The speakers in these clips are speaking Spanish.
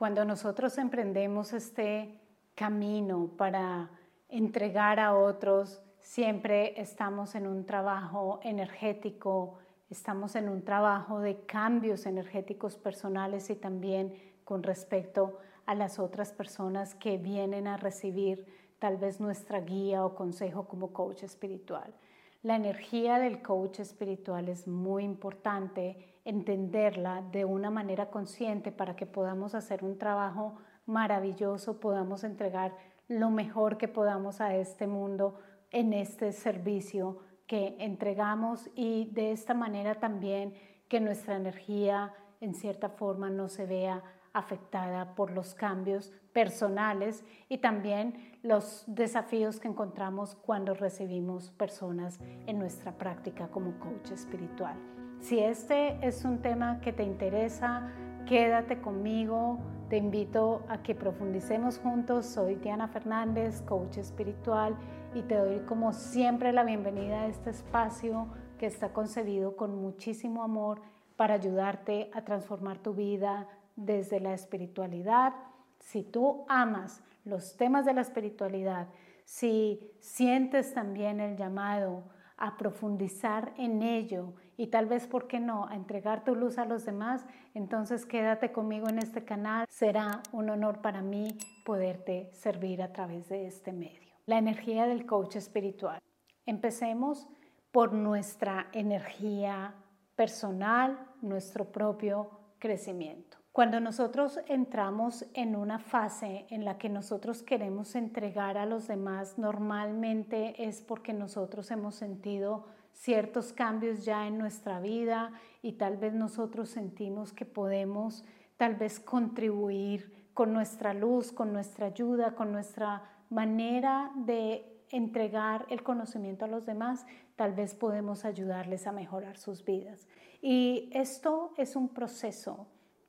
Cuando nosotros emprendemos este camino para entregar a otros, siempre estamos en un trabajo energético, estamos en un trabajo de cambios energéticos personales y también con respecto a las otras personas que vienen a recibir tal vez nuestra guía o consejo como coach espiritual. La energía del coach espiritual es muy importante entenderla de una manera consciente para que podamos hacer un trabajo maravilloso, podamos entregar lo mejor que podamos a este mundo en este servicio que entregamos y de esta manera también que nuestra energía en cierta forma no se vea afectada por los cambios personales y también los desafíos que encontramos cuando recibimos personas en nuestra práctica como coach espiritual. Si este es un tema que te interesa, quédate conmigo. Te invito a que profundicemos juntos. Soy Diana Fernández, coach espiritual, y te doy como siempre la bienvenida a este espacio que está concebido con muchísimo amor para ayudarte a transformar tu vida desde la espiritualidad. Si tú amas los temas de la espiritualidad, si sientes también el llamado a profundizar en ello y tal vez, ¿por qué no?, a entregar tu luz a los demás, entonces quédate conmigo en este canal. Será un honor para mí poderte servir a través de este medio. La energía del coach espiritual. Empecemos por nuestra energía personal, nuestro propio crecimiento. Cuando nosotros entramos en una fase en la que nosotros queremos entregar a los demás, normalmente es porque nosotros hemos sentido ciertos cambios ya en nuestra vida y tal vez nosotros sentimos que podemos tal vez contribuir con nuestra luz, con nuestra ayuda, con nuestra manera de entregar el conocimiento a los demás, tal vez podemos ayudarles a mejorar sus vidas. Y esto es un proceso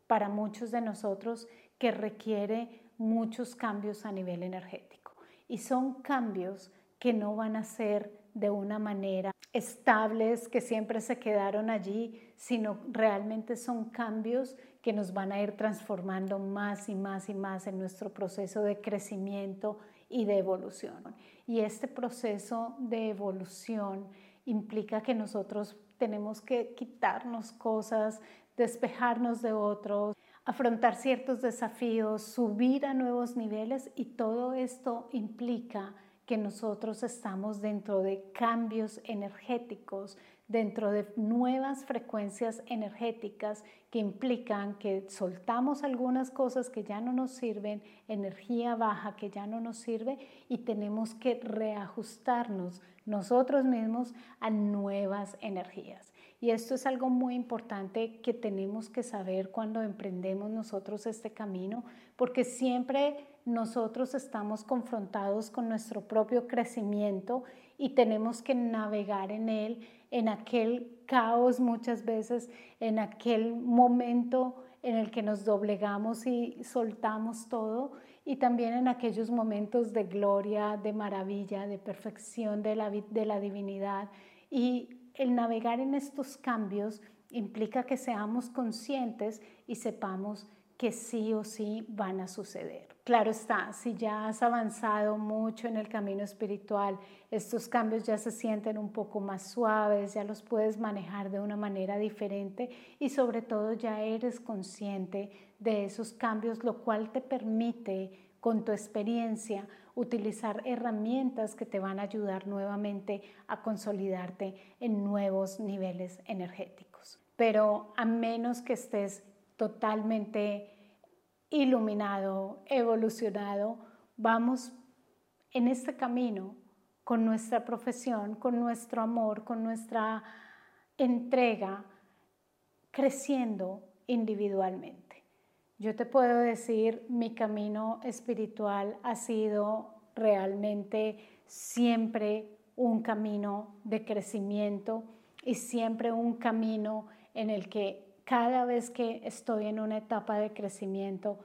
para muchos de nosotros que requiere muchos cambios a nivel energético. Y son cambios que no van a ser de una manera estables, que siempre se quedaron allí, sino realmente son cambios que nos van a ir transformando más y más y más en nuestro proceso de crecimiento y de evolución. Y este proceso de evolución implica que nosotros tenemos que quitarnos cosas, despejarnos de otros, afrontar ciertos desafíos, subir a nuevos niveles y todo esto implica que nosotros estamos dentro de cambios energéticos, dentro de nuevas frecuencias energéticas que implican que soltamos algunas cosas que ya no nos sirven, energía baja que ya no nos sirve y tenemos que reajustarnos nosotros mismos a nuevas energías. Y esto es algo muy importante que tenemos que saber cuando emprendemos nosotros este camino, porque siempre nosotros estamos confrontados con nuestro propio crecimiento y tenemos que navegar en él, en aquel caos muchas veces, en aquel momento en el que nos doblegamos y soltamos todo y también en aquellos momentos de gloria, de maravilla, de perfección de la, de la divinidad. Y el navegar en estos cambios implica que seamos conscientes y sepamos que sí o sí van a suceder. Claro está, si ya has avanzado mucho en el camino espiritual, estos cambios ya se sienten un poco más suaves, ya los puedes manejar de una manera diferente y sobre todo ya eres consciente de esos cambios, lo cual te permite con tu experiencia utilizar herramientas que te van a ayudar nuevamente a consolidarte en nuevos niveles energéticos. Pero a menos que estés totalmente iluminado, evolucionado, vamos en este camino con nuestra profesión, con nuestro amor, con nuestra entrega, creciendo individualmente. Yo te puedo decir, mi camino espiritual ha sido realmente siempre un camino de crecimiento y siempre un camino en el que cada vez que estoy en una etapa de crecimiento,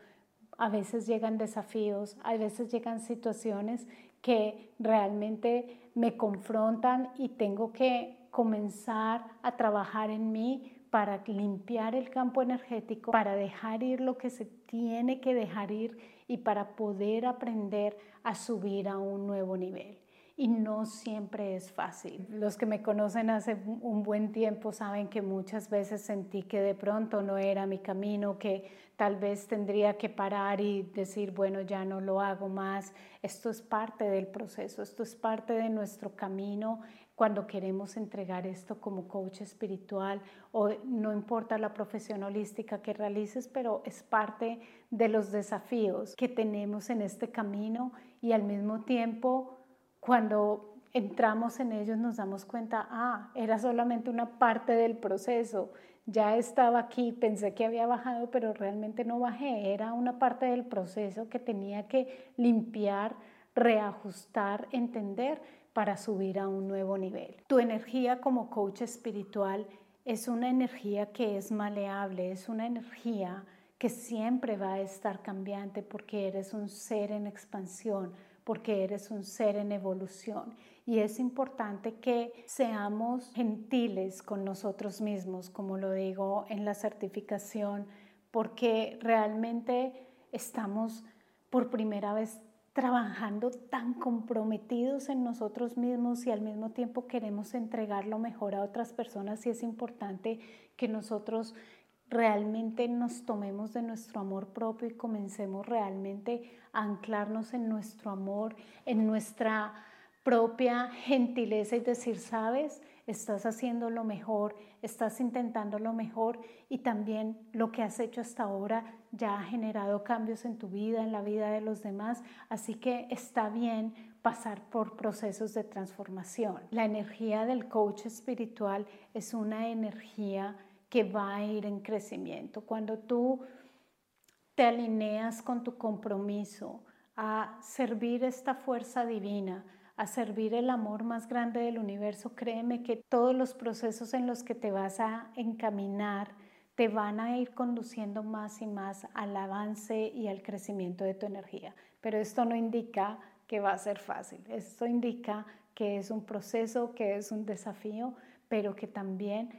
a veces llegan desafíos, a veces llegan situaciones que realmente me confrontan y tengo que comenzar a trabajar en mí para limpiar el campo energético, para dejar ir lo que se tiene que dejar ir y para poder aprender a subir a un nuevo nivel y no siempre es fácil. Los que me conocen hace un buen tiempo saben que muchas veces sentí que de pronto no era mi camino, que tal vez tendría que parar y decir, bueno, ya no lo hago más. Esto es parte del proceso, esto es parte de nuestro camino cuando queremos entregar esto como coach espiritual o no importa la profesión holística que realices, pero es parte de los desafíos que tenemos en este camino y al mismo tiempo cuando entramos en ellos nos damos cuenta, ah, era solamente una parte del proceso, ya estaba aquí, pensé que había bajado, pero realmente no bajé, era una parte del proceso que tenía que limpiar, reajustar, entender para subir a un nuevo nivel. Tu energía como coach espiritual es una energía que es maleable, es una energía que siempre va a estar cambiante porque eres un ser en expansión, porque eres un ser en evolución. Y es importante que seamos gentiles con nosotros mismos, como lo digo en la certificación, porque realmente estamos por primera vez trabajando tan comprometidos en nosotros mismos y al mismo tiempo queremos entregar lo mejor a otras personas y es importante que nosotros realmente nos tomemos de nuestro amor propio y comencemos realmente a anclarnos en nuestro amor, en nuestra propia gentileza y decir, sabes, estás haciendo lo mejor, estás intentando lo mejor y también lo que has hecho hasta ahora ya ha generado cambios en tu vida, en la vida de los demás, así que está bien pasar por procesos de transformación. La energía del coach espiritual es una energía que va a ir en crecimiento. Cuando tú te alineas con tu compromiso a servir esta fuerza divina, a servir el amor más grande del universo, créeme que todos los procesos en los que te vas a encaminar te van a ir conduciendo más y más al avance y al crecimiento de tu energía. Pero esto no indica que va a ser fácil, esto indica que es un proceso, que es un desafío, pero que también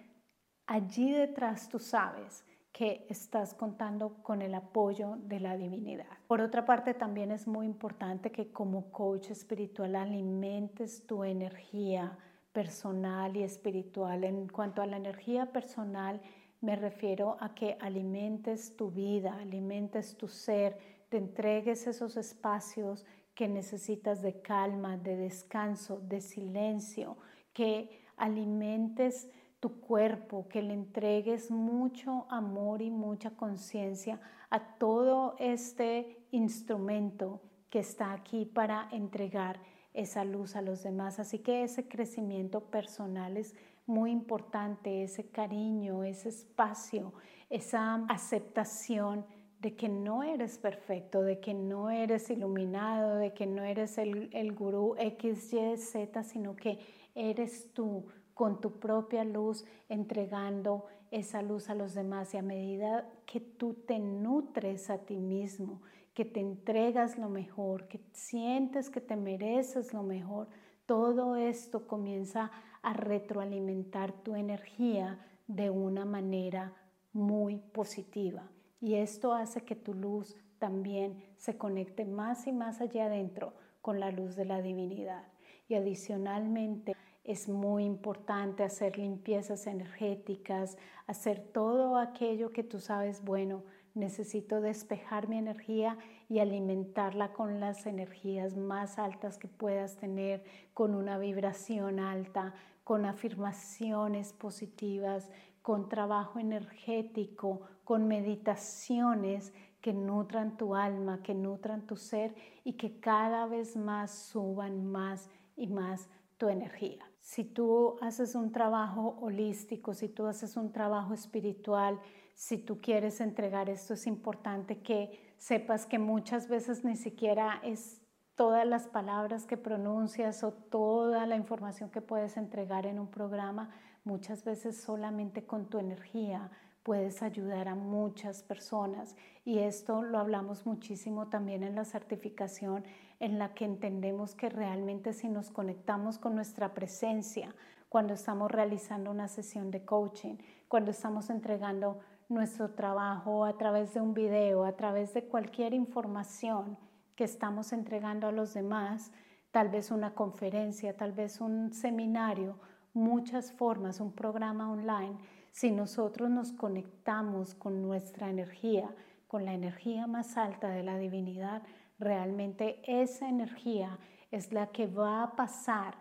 allí detrás tú sabes que estás contando con el apoyo de la divinidad. Por otra parte, también es muy importante que como coach espiritual alimentes tu energía personal y espiritual. En cuanto a la energía personal, me refiero a que alimentes tu vida, alimentes tu ser, te entregues esos espacios que necesitas de calma, de descanso, de silencio, que alimentes tu cuerpo, que le entregues mucho amor y mucha conciencia a todo este instrumento que está aquí para entregar esa luz a los demás. Así que ese crecimiento personal es muy importante, ese cariño, ese espacio, esa aceptación de que no eres perfecto, de que no eres iluminado, de que no eres el, el gurú X, Y, Z, sino que eres tú con tu propia luz, entregando esa luz a los demás. Y a medida que tú te nutres a ti mismo, que te entregas lo mejor, que sientes que te mereces lo mejor, todo esto comienza a retroalimentar tu energía de una manera muy positiva. Y esto hace que tu luz también se conecte más y más allá adentro con la luz de la divinidad. Y adicionalmente, es muy importante hacer limpiezas energéticas, hacer todo aquello que tú sabes, bueno, necesito despejar mi energía y alimentarla con las energías más altas que puedas tener, con una vibración alta, con afirmaciones positivas, con trabajo energético, con meditaciones que nutran tu alma, que nutran tu ser y que cada vez más suban más y más tu energía. Si tú haces un trabajo holístico, si tú haces un trabajo espiritual, si tú quieres entregar esto, es importante que sepas que muchas veces ni siquiera es todas las palabras que pronuncias o toda la información que puedes entregar en un programa, muchas veces solamente con tu energía puedes ayudar a muchas personas. Y esto lo hablamos muchísimo también en la certificación en la que entendemos que realmente si nos conectamos con nuestra presencia cuando estamos realizando una sesión de coaching, cuando estamos entregando nuestro trabajo a través de un video, a través de cualquier información que estamos entregando a los demás, tal vez una conferencia, tal vez un seminario, muchas formas, un programa online, si nosotros nos conectamos con nuestra energía, con la energía más alta de la divinidad, realmente esa energía es la que va a pasar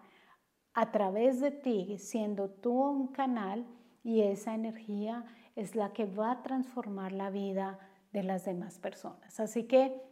a través de ti, siendo tú un canal, y esa energía es la que va a transformar la vida de las demás personas. Así que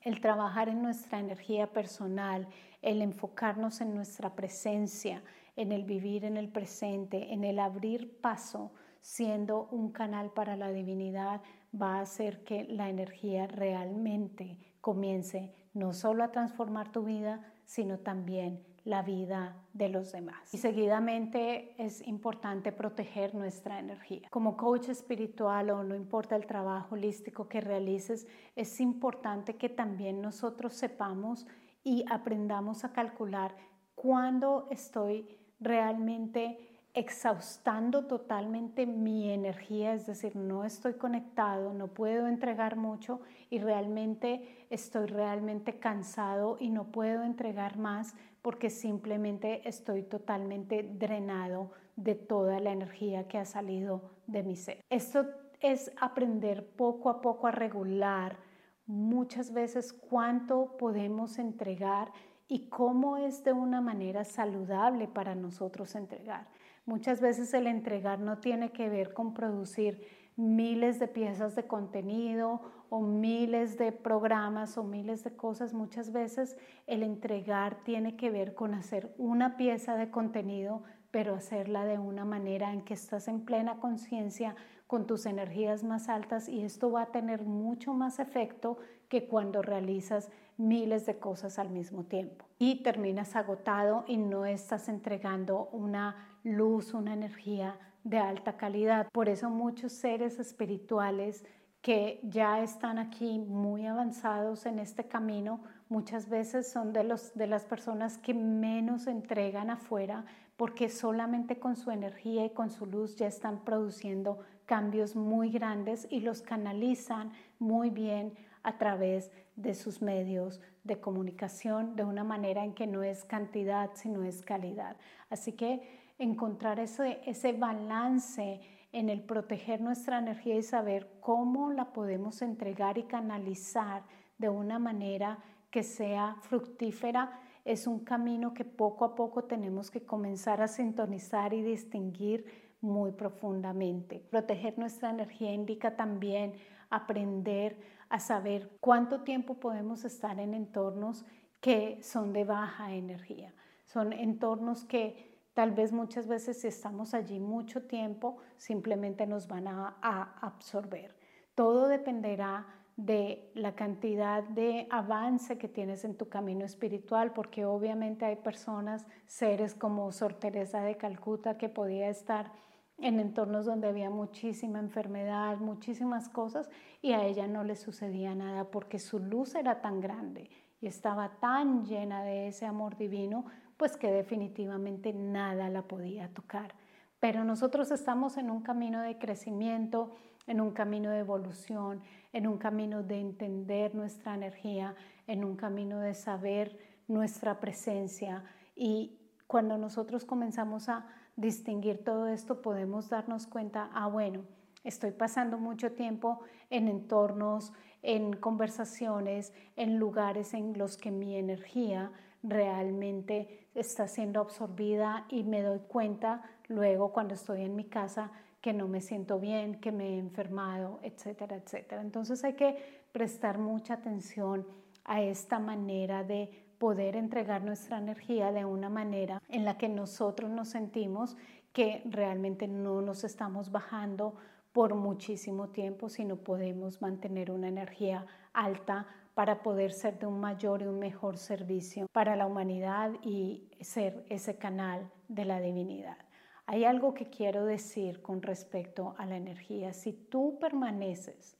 el trabajar en nuestra energía personal, el enfocarnos en nuestra presencia, en el vivir en el presente, en el abrir paso, siendo un canal para la divinidad, va a hacer que la energía realmente comience no solo a transformar tu vida, sino también la vida de los demás. Y seguidamente es importante proteger nuestra energía. Como coach espiritual o no importa el trabajo holístico que realices, es importante que también nosotros sepamos y aprendamos a calcular cuándo estoy realmente exhaustando totalmente mi energía, es decir, no estoy conectado, no puedo entregar mucho y realmente estoy realmente cansado y no puedo entregar más porque simplemente estoy totalmente drenado de toda la energía que ha salido de mi ser. Esto es aprender poco a poco a regular muchas veces cuánto podemos entregar y cómo es de una manera saludable para nosotros entregar. Muchas veces el entregar no tiene que ver con producir miles de piezas de contenido o miles de programas o miles de cosas. Muchas veces el entregar tiene que ver con hacer una pieza de contenido, pero hacerla de una manera en que estás en plena conciencia con tus energías más altas y esto va a tener mucho más efecto que cuando realizas miles de cosas al mismo tiempo. Y terminas agotado y no estás entregando una luz, una energía de alta calidad. Por eso muchos seres espirituales que ya están aquí muy avanzados en este camino, muchas veces son de, los, de las personas que menos entregan afuera porque solamente con su energía y con su luz ya están produciendo cambios muy grandes y los canalizan muy bien a través de sus medios de comunicación de una manera en que no es cantidad, sino es calidad. Así que encontrar ese, ese balance en el proteger nuestra energía y saber cómo la podemos entregar y canalizar de una manera que sea fructífera es un camino que poco a poco tenemos que comenzar a sintonizar y distinguir muy profundamente. Proteger nuestra energía indica también aprender a saber cuánto tiempo podemos estar en entornos que son de baja energía. Son entornos que Tal vez muchas veces si estamos allí mucho tiempo, simplemente nos van a, absorber. Todo dependerá de la cantidad de avance que tienes en tu camino espiritual, porque obviamente hay personas, seres como Sor Teresa de Calcuta, que podía estar en entornos donde había muchísima enfermedad, muchísimas cosas, y a ella no le sucedía nada porque su luz era tan grande y estaba tan llena de ese amor divino pues que definitivamente nada la podía tocar. Pero nosotros estamos en un camino de crecimiento, en un camino de evolución, en un camino de entender nuestra energía, en un camino de saber nuestra presencia. Y cuando nosotros comenzamos a distinguir todo esto, podemos darnos cuenta, ah, bueno, estoy pasando mucho tiempo en entornos, en conversaciones, en lugares en los que mi energía realmente está siendo absorbida y me doy cuenta luego cuando estoy en mi casa que no me siento bien, que me he enfermado, etcétera, etcétera. Entonces hay que prestar mucha atención a esta manera de poder entregar nuestra energía de una manera en la que nosotros nos sentimos que realmente no nos estamos bajando por muchísimo tiempo, sino podemos mantener una energía alta para poder ser de un mayor y un mejor servicio para la humanidad y ser ese canal de la divinidad. Hay algo que quiero decir con respecto a la energía. Si tú permaneces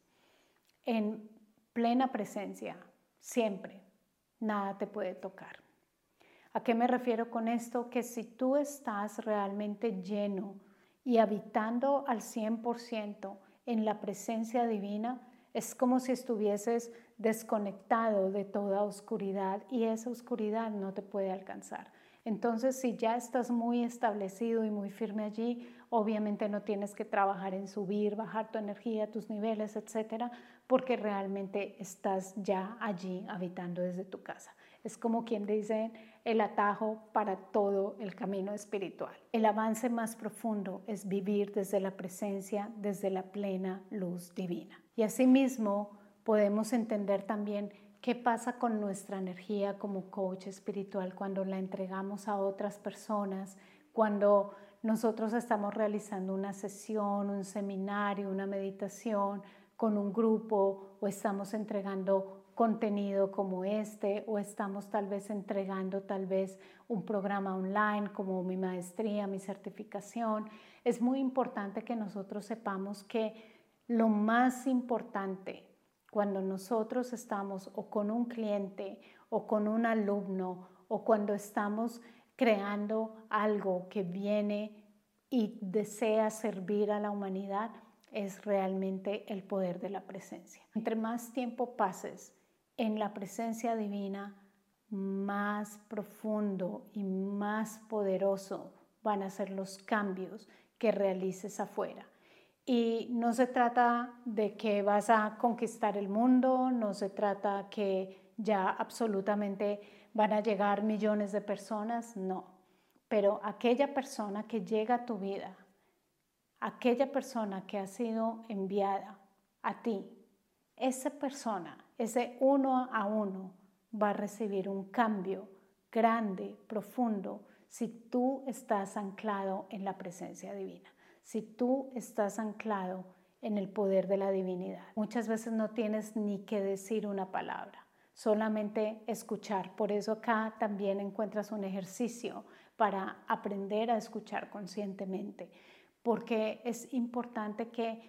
en plena presencia, siempre, nada te puede tocar. ¿A qué me refiero con esto? Que si tú estás realmente lleno y habitando al 100% en la presencia divina, es como si estuvieses desconectado de toda oscuridad y esa oscuridad no te puede alcanzar. Entonces, si ya estás muy establecido y muy firme allí, obviamente no tienes que trabajar en subir, bajar tu energía, tus niveles, etcétera, porque realmente estás ya allí habitando desde tu casa. Es como quien dice el atajo para todo el camino espiritual. El avance más profundo es vivir desde la presencia, desde la plena luz divina. Y asimismo podemos entender también qué pasa con nuestra energía como coach espiritual cuando la entregamos a otras personas, cuando nosotros estamos realizando una sesión, un seminario, una meditación con un grupo o estamos entregando contenido como este o estamos tal vez entregando tal vez un programa online como mi maestría, mi certificación. Es muy importante que nosotros sepamos que lo más importante cuando nosotros estamos o con un cliente o con un alumno o cuando estamos creando algo que viene y desea servir a la humanidad es realmente el poder de la presencia. Entre más tiempo pases en la presencia divina, más profundo y más poderoso van a ser los cambios que realices afuera. Y no se trata de que vas a conquistar el mundo, no se trata que ya absolutamente van a llegar millones de personas, no. Pero aquella persona que llega a tu vida, aquella persona que ha sido enviada a ti, esa persona ese uno a uno va a recibir un cambio grande, profundo, si tú estás anclado en la presencia divina, si tú estás anclado en el poder de la divinidad. Muchas veces no tienes ni que decir una palabra, solamente escuchar. Por eso acá también encuentras un ejercicio para aprender a escuchar conscientemente, porque es importante que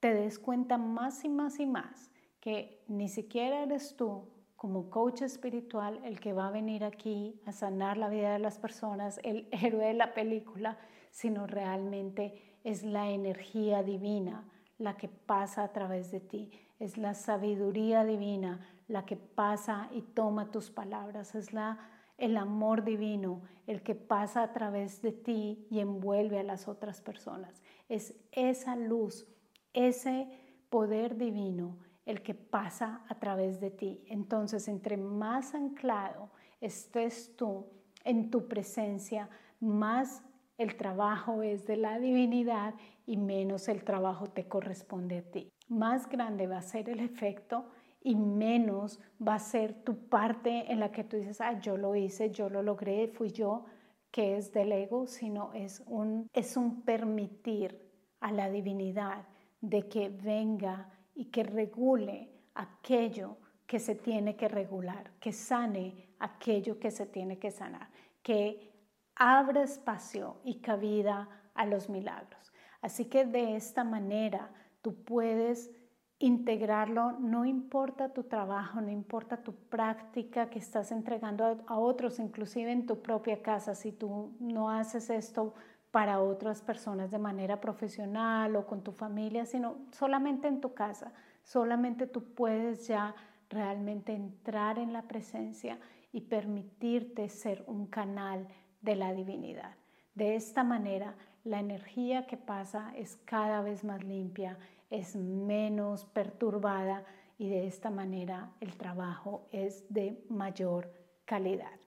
te des cuenta más y más y más que ni siquiera eres tú como coach espiritual el que va a venir aquí a sanar la vida de las personas, el héroe de la película, sino realmente es la energía divina la que pasa a través de ti, es la sabiduría divina la que pasa y toma tus palabras, es la, el amor divino el que pasa a través de ti y envuelve a las otras personas. Es esa luz, ese poder divino el que pasa a través de ti. Entonces, entre más anclado estés tú en tu presencia, más el trabajo es de la divinidad y menos el trabajo te corresponde a ti. Más grande va a ser el efecto y menos va a ser tu parte en la que tú dices, ah, yo lo hice, yo lo logré, fui yo, que es del ego, sino es un, es un permitir a la divinidad de que venga y que regule aquello que se tiene que regular, que sane aquello que se tiene que sanar, que abra espacio y cabida a los milagros. Así que de esta manera tú puedes integrarlo, no importa tu trabajo, no importa tu práctica que estás entregando a, otros, inclusive en tu propia casa, si tú no haces esto para otras personas de manera profesional o con tu familia, sino solamente en tu casa. Solamente tú puedes ya realmente entrar en la presencia y permitirte ser un canal de la divinidad. De esta manera, la energía que pasa es cada vez más limpia, es menos perturbada y de esta manera el trabajo es de mayor calidad.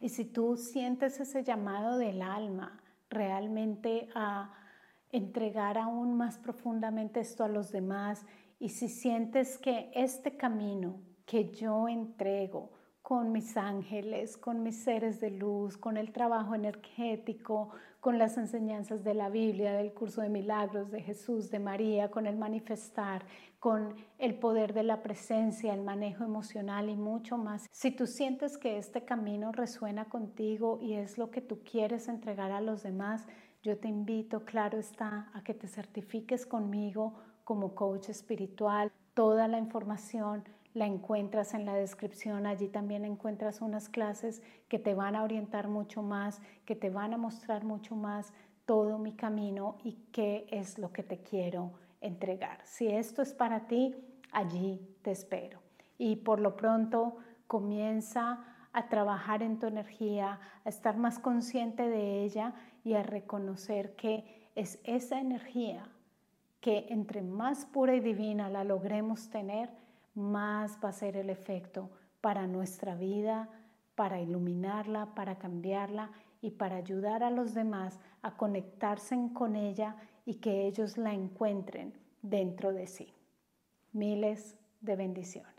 Y si tú sientes ese llamado del alma, realmente a entregar aún más profundamente esto a los demás y si sientes que este camino que yo entrego con mis ángeles, con mis seres de luz, con el trabajo energético, con las enseñanzas de la Biblia, del curso de milagros de Jesús, de María, con el manifestar, con el poder de la presencia, el manejo emocional y mucho más. Si tú sientes que este camino resuena contigo y es lo que tú quieres entregar a los demás, yo te invito, claro está, a que te certifiques conmigo como coach espiritual. Toda la información la encuentras en la descripción. Allí también encuentras unas clases que te van a orientar mucho más, que te van a mostrar mucho más todo mi camino y qué es lo que te quiero entregar. Si esto es para ti, allí te espero. Y por lo pronto comienza a trabajar en tu energía, a estar más consciente de ella y a reconocer que es esa energía que entre más pura y divina la logremos tener, más va a ser el efecto para nuestra vida, para iluminarla, para cambiarla y para ayudar a los demás a conectarse con ella y que ellos la encuentren dentro de sí. Miles de bendiciones.